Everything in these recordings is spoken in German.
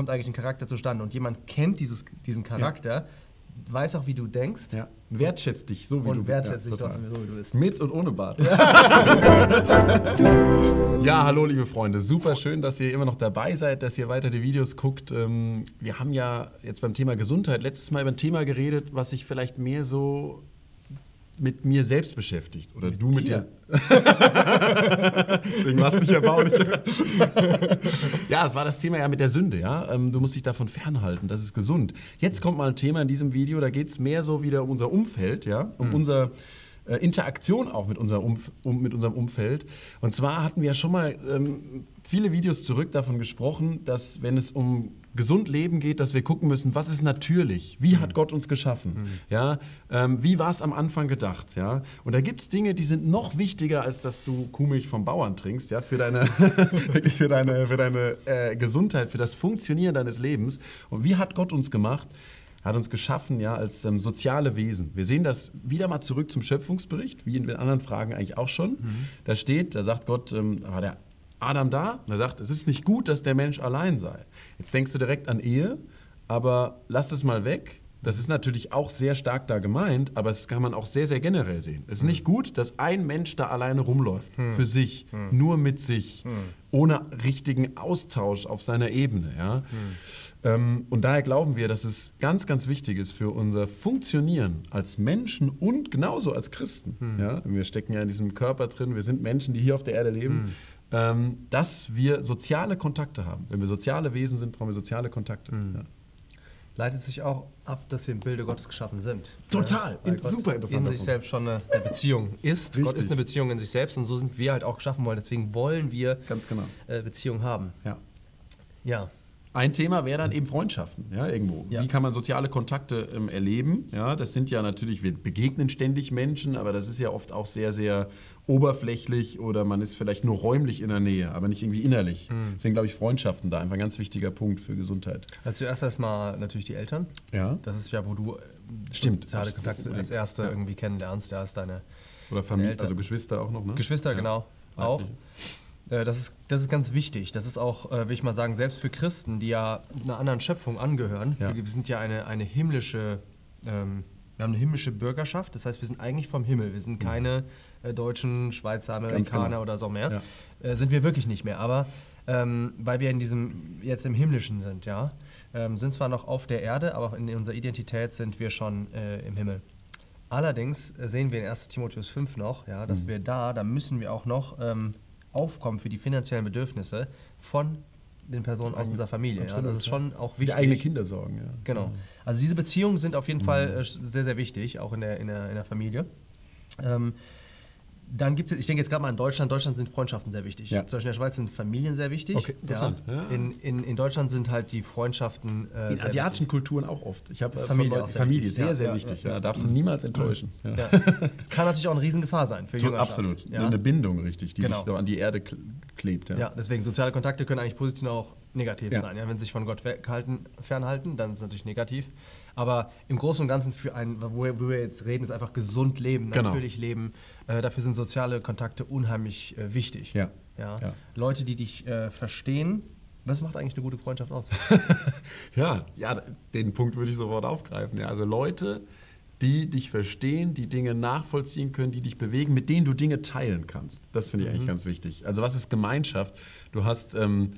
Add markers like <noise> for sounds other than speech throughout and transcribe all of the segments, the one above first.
kommt eigentlich ein Charakter zustande. Und jemand kennt dieses, diesen Charakter, weiß auch, wie du denkst. Ja. Wertschätzt dich so, wie Und du wertschätzt dich total. trotzdem so, wie du bist. Mit und ohne Bart. <laughs> ja, hallo liebe Freunde. Super schön, dass ihr immer noch dabei seid, dass ihr weiter die Videos guckt. Ähm, Wir haben ja jetzt beim Thema Gesundheit letztes Mal über ein Thema geredet, was sich vielleicht mehr so mit mir selbst beschäftigt. Oder du mit dir. <laughs> Deswegen lass dich erbaulich. <laughs> ja, es war das Thema ja mit der Sünde, ja. Ähm, Du musst dich davon fernhalten, das ist gesund. Jetzt kommt mal ein Thema in diesem Video, da geht es mehr so wieder um unser Umfeld, ja, um unser äh, Interaktion auch mit, unser Umf um, mit unserem Umfeld. Und zwar hatten wir ja schon mal ähm, viele Videos zurück davon gesprochen, dass wenn es um gesund Leben geht, dass wir gucken müssen, was ist natürlich? Wie hat Gott uns geschaffen? Ja, ähm, wie war es am Anfang gedacht? Ja, und da gibt es Dinge, die sind noch wichtiger, als dass du Kuhmilch vom Bauern trinkst, ja, für deine, <laughs> wirklich für deine, für deine äh, Gesundheit, für das Funktionieren deines Lebens. Und wie hat Gott uns gemacht? Er hat uns geschaffen ja, als ähm, soziale Wesen. Wir sehen das wieder mal zurück zum Schöpfungsbericht, wie in den anderen Fragen eigentlich auch schon. Da steht, da sagt Gott, ähm, der Adam da, und er sagt, es ist nicht gut, dass der Mensch allein sei. Jetzt denkst du direkt an Ehe, aber lass das mal weg. Das ist natürlich auch sehr stark da gemeint, aber das kann man auch sehr, sehr generell sehen. Es ist nicht gut, dass ein Mensch da alleine rumläuft, für sich, nur mit sich, ohne richtigen Austausch auf seiner Ebene. Ja? Ähm, und daher glauben wir, dass es ganz, ganz wichtig ist für unser Funktionieren als Menschen und genauso als Christen. Ja? Wir stecken ja in diesem Körper drin, wir sind Menschen, die hier auf der Erde leben. Ähm, dass wir soziale Kontakte haben. Wenn wir soziale Wesen sind, brauchen wir soziale Kontakte. Ja. Leitet sich auch ab, dass wir im Bilde Gottes geschaffen sind. Total. In- Gott super In interessanter sich selbst schon eine, eine Beziehung ist. Gott Richtig. ist eine Beziehung in sich selbst und so sind wir halt auch geschaffen worden. Deswegen wollen wir Ganz genau. äh, Beziehung haben. Ja. Ja. Ein Thema wäre dann eben Freundschaften, ja, irgendwo. Ja. Wie kann man soziale Kontakte ähm, erleben? Ja, das sind ja natürlich, wir begegnen ständig Menschen, aber das ist ja oft auch sehr, sehr oberflächlich oder man ist vielleicht nur räumlich in der Nähe, aber nicht irgendwie innerlich. Deswegen glaube ich, Freundschaften da einfach ein ganz wichtiger Punkt für Gesundheit. Also zuerst erstmal natürlich die Eltern. Ja. Das ist ja, wo du äh, Stimmt. soziale Kontakte als Erste Ja. irgendwie kennenlernst. Da ist deine Oder Familie, also Geschwister auch noch, ne? Geschwister, Ja. genau, auch. Äh, Das ist, das ist ganz wichtig. Das ist auch, äh, will ich mal sagen, selbst für Christen, die ja einer anderen Schöpfung angehören. Ja. Wir sind ja eine, eine himmlische, ähm, wir haben eine himmlische Bürgerschaft. Das heißt, wir sind eigentlich vom Himmel. Wir sind keine äh, Deutschen, Schweizer, Amerikaner genau. oder so mehr. Ja. Äh, sind wir wirklich nicht mehr. Aber ähm, weil wir in diesem, jetzt im Himmlischen sind, ja, ähm, sind zwar noch auf der Erde, aber in unserer Identität sind wir schon äh, im Himmel. Allerdings äh, sehen wir in 1 Timotheus 5 noch, ja, Mhm. dass wir da, da müssen wir auch noch ähm, aufkommen für die finanziellen Bedürfnisse von den Personen aus unserer Familie. Ja. Absolut, Das ist ja. schon auch wichtig. die eigene Kinder sorgen, ja. Genau. Also diese Beziehungen sind auf jeden Fall äh, sehr, sehr wichtig, auch in der, in der, in der Familie. Ähm, dann gibt es, ich denke jetzt gerade mal an Deutschland, Deutschland sind Freundschaften sehr wichtig. Ja. Zum Beispiel in der Schweiz sind Familien sehr wichtig. Okay, interessant. Ja. In, in, in Deutschland sind halt die Freundschaften äh, In asiatischen Kulturen auch oft. Ich habe äh, Familie Leuten- sehr Familie wichtig. sehr, sehr ja, wichtig. ja. Darfst du niemals enttäuschen. Ja. Kann natürlich auch eine Riesengefahr sein für Jüngerschaft. Absolut. Eine Bindung, richtig, die Genau. dich so an die Erde kl- klebt. Ja. Ja, deswegen soziale Kontakte können eigentlich positiv auch negativ Ja. sein. Ja, wenn sie sich von Gott weghalten, fernhalten, dann ist es natürlich negativ. Aber im Großen und Ganzen für ein, wo wir, jetzt reden, ist einfach gesund leben, Genau. natürlich leben. Äh, dafür sind soziale Kontakte unheimlich äh, wichtig. Ja. Ja. Ja. Leute, die dich äh, verstehen. Was macht eigentlich eine gute Freundschaft aus? <laughs> Ja, ja, den Punkt würde ich sofort aufgreifen. Ja, also Leute, die dich verstehen, die Dinge nachvollziehen können, die dich bewegen, mit denen du Dinge teilen kannst. Das finde ich eigentlich ganz wichtig. Also was ist Gemeinschaft? Du hast, ähm,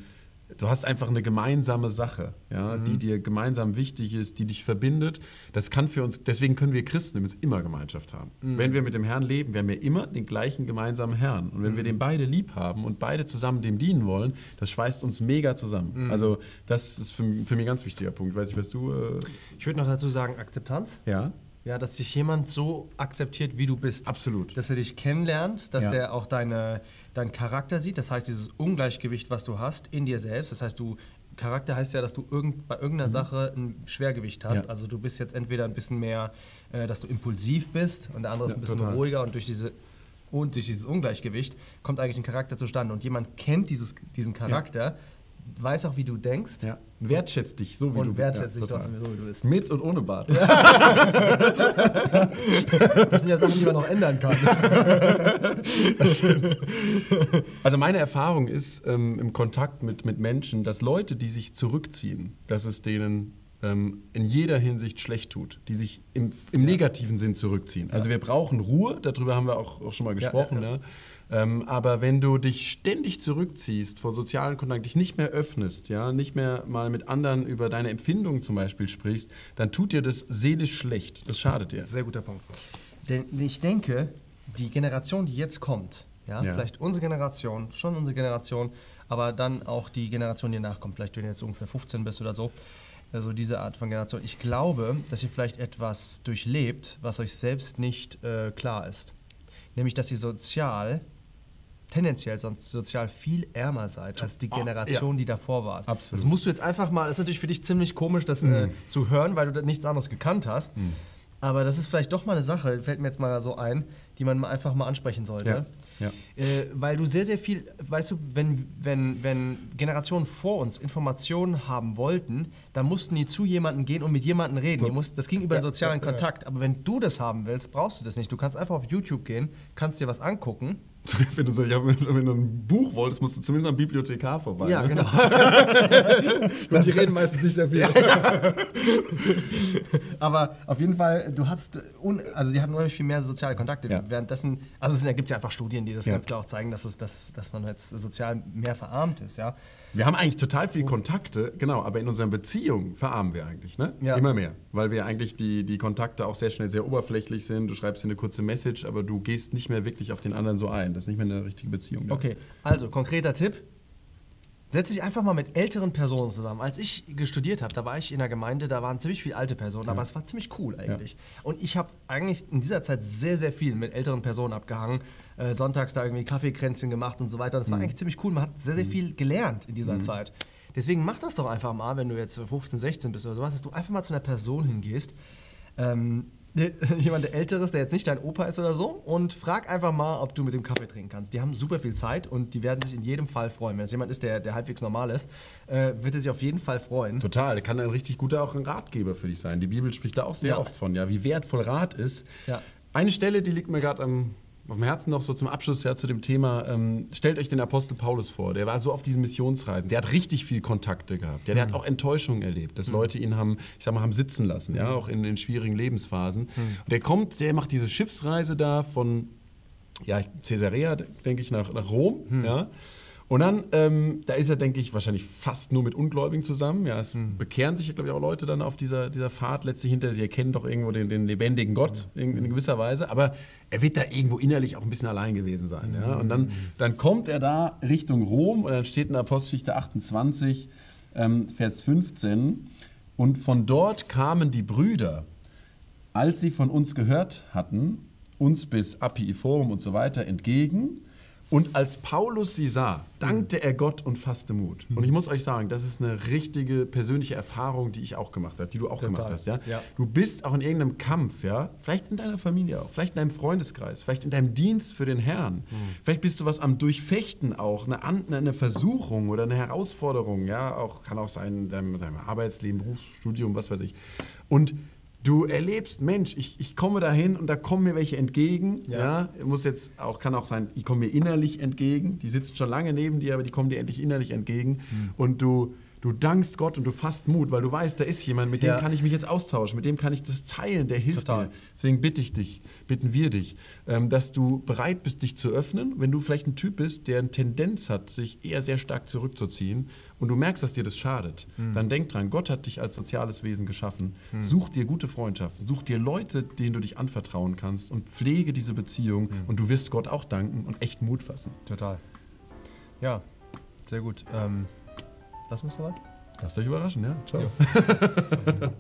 du hast einfach eine gemeinsame Sache, ja, die dir gemeinsam wichtig ist, die dich verbindet. Das kann für uns, deswegen können wir Christen übrigens immer Gemeinschaft haben. Wenn wir mit dem Herrn leben, wir haben ja immer den gleichen gemeinsamen Herrn. Und wenn wir den beide lieb haben und beide zusammen dem dienen wollen, das schweißt uns mega zusammen. Also das ist für, für mich ein ganz wichtiger Punkt. Weiß ich, was du... Äh, Ich würde noch dazu sagen, Akzeptanz. ja, Ja, dass dich jemand so akzeptiert, wie du bist. absolut. Dass er dich kennenlernt, dass Ja. der auch deine, deinen Charakter sieht. Das heißt, dieses Ungleichgewicht, was du hast in dir selbst. Das heißt, du Charakter heißt ja, dass du irgend, bei irgendeiner Sache ein Schwergewicht hast. Ja. Also du bist jetzt entweder ein bisschen mehr, äh, dass du impulsiv bist und der andere ist Ja, ein bisschen total. ruhiger und durch diese und durch dieses Ungleichgewicht kommt eigentlich ein Charakter zustande. Und jemand kennt dieses, diesen Charakter, weiß auch, wie du denkst. Ja. Wertschätzt dich so, wie Und du wertschätzt ja, dich total. trotzdem so, wie du bist. Mit und ohne Bart. <laughs> Das sind ja Sachen, die man noch ändern kann. Also meine Erfahrung ist ähm, im Kontakt mit, mit Menschen, dass Leute, die sich zurückziehen, dass es denen ähm, in jeder Hinsicht schlecht tut, die sich im, im negativen Sinn zurückziehen. Also wir brauchen Ruhe, darüber haben wir auch, auch schon mal gesprochen. ja, Ja, Ähm, aber wenn du dich ständig zurückziehst von sozialen Kontakten, dich nicht mehr öffnest, ja, nicht mehr mal mit anderen über deine Empfindungen zum Beispiel sprichst, dann tut dir das seelisch schlecht. Das schadet dir. Sehr guter Punkt. Denn ich denke, die Generation, die jetzt kommt, ja, Ja. vielleicht unsere Generation, schon unsere Generation, aber dann auch die Generation, die nachkommt, vielleicht wenn du jetzt ungefähr 15 bist oder so, also diese Art von Generation. Ich glaube, dass ihr vielleicht etwas durchlebt, was euch selbst nicht äh, klar ist. Nämlich, dass ihr sozial, tendenziell sonst sozial viel ärmer seid als die Ah, Generation, die davor war. Absolut. Das musst du jetzt einfach mal, das ist natürlich für dich ziemlich komisch, das äh, zu hören, weil du da nichts anderes gekannt hast. Aber das ist vielleicht doch mal eine Sache, fällt mir jetzt mal so ein, die man einfach mal ansprechen sollte. Ja, ja. Äh, weil du sehr, sehr viel, weißt du, wenn, wenn, wenn Generationen vor uns Informationen haben wollten, dann mussten die zu jemandem gehen und mit jemandem reden. Die mussten, das ging über den sozialen Kontakt. Aber wenn du das haben willst, brauchst du das nicht. Du kannst einfach auf YouTube gehen, kannst dir was angucken. Wenn du, so, ja, wenn, du ein Buch wolltest, musst du zumindest am Bibliothekar vorbei. Ja, ne? genau. <laughs> und die reden meistens nicht sehr viel. <laughs> Aber auf jeden Fall, du hast, un, also die hatten unheimlich viel mehr soziale Kontakte. Ja. Währenddessen, also es gibt ja einfach Studien, die das Ja. ganz klar auch zeigen, dass, es, dass, dass man jetzt sozial mehr verarmt ist, ja. Wir haben eigentlich total viel Kontakte, genau, aber in unseren Beziehungen verarmen wir eigentlich, ne? Ja. Immer mehr. Weil wir eigentlich die, die Kontakte auch sehr schnell sehr oberflächlich sind. Du schreibst dir eine kurze Message, aber du gehst nicht mehr wirklich auf den anderen so ein. Das ist nicht mehr eine richtige Beziehung. ne? Okay, also konkreter Tipp. Setz dich einfach mal mit älteren Personen zusammen. Als ich studiert habe, da war ich in der Gemeinde, da waren ziemlich viele alte Personen, aber es war ziemlich cool eigentlich. Und ich habe eigentlich in dieser Zeit sehr, sehr viel mit älteren Personen abgehangen. Äh, sonntags da irgendwie Kaffeekränzchen gemacht und so weiter. Das war eigentlich ziemlich cool. Man hat sehr, sehr viel gelernt in dieser Zeit. Deswegen mach das doch einfach mal, wenn du jetzt 15, 16 bist oder sowas, dass du einfach mal zu einer Person hingehst. Ähm, <laughs> jemand der Älteres, der jetzt nicht dein Opa ist oder so, und frag einfach mal, ob du mit dem Kaffee trinken kannst. Die haben super viel Zeit und die werden sich in jedem Fall freuen. Wenn es jemand ist, der, der halbwegs normal ist, äh, wird er sich auf jeden Fall freuen. Total, der kann ein richtig guter auch ein Ratgeber für dich sein. Die Bibel spricht da auch sehr Ja. oft von, ja, wie wertvoll Rat ist. Ja. Eine Stelle, die liegt mir gerade am auf dem Herzen noch so zum Abschluss ja, zu dem Thema, ähm, stellt euch den Apostel Paulus vor, der war so auf diesen Missionsreisen, der hat richtig viel Kontakte gehabt, ja, der hat auch Enttäuschungen erlebt, dass Leute ihn haben, ich sag mal, haben sitzen lassen, ja, auch in, in schwierigen Lebensphasen. Und der kommt, der macht diese Schiffsreise da von ja, Caesarea, denke ich, nach, nach Rom, ja. Und dann, ähm, da ist er, denke ich, wahrscheinlich fast nur mit Ungläubigen zusammen. Ja, es bekehren sich, glaube ich, auch Leute dann auf dieser, dieser Fahrt letztlich hinter. Sie erkennen doch irgendwo den, den lebendigen Gott in, in gewisser Weise. Aber er wird da irgendwo innerlich auch ein bisschen allein gewesen sein. Ja? Und dann, dann kommt er da Richtung Rom und dann steht in der Apostelgeschichte 28, ähm, Vers 15. Und von dort kamen die Brüder, als sie von uns gehört hatten, uns bis Apiiforum und so weiter entgegen. Und als Paulus sie sah, dankte er Gott und fasste Mut. Und ich muss euch sagen, das ist eine richtige persönliche Erfahrung, die ich auch gemacht habe, die du auch Total. gemacht hast. Ja? Ja. Du bist auch in irgendeinem Kampf, ja, vielleicht in deiner Familie auch, vielleicht in deinem Freundeskreis, vielleicht in deinem Dienst für den Herrn. Vielleicht bist du was am Durchfechten auch, eine, eine Versuchung oder eine Herausforderung, ja, auch kann auch sein in deinem, deinem Arbeitsleben, Berufsstudium, was weiß ich. Und Du erlebst, Mensch, ich, ich komme dahin und da kommen mir welche entgegen. Ja. Ja. Muss jetzt auch, kann auch sein, die kommen mir innerlich entgegen. Die sitzen schon lange neben dir, aber die kommen dir endlich innerlich entgegen. Und du, du dankst Gott und du fasst Mut, weil du weißt, da ist jemand, mit dem Ja. kann ich mich jetzt austauschen, mit dem kann ich das teilen, der hilft Total. mir. Deswegen bitte ich dich, bitten wir dich, ähm, dass du bereit bist, dich zu öffnen. Wenn du vielleicht ein Typ bist, der eine Tendenz hat, sich eher sehr stark zurückzuziehen und du merkst, dass dir das schadet, dann denk dran, Gott hat dich als soziales Wesen geschaffen. Such dir gute Freundschaften, such dir Leute, denen du dich anvertrauen kannst und pflege diese Beziehung und du wirst Gott auch danken und echt Mut fassen. Total. Ja, sehr gut. Ähm, lass uns soweit. Lasst euch überraschen, ja? Ciao. <laughs>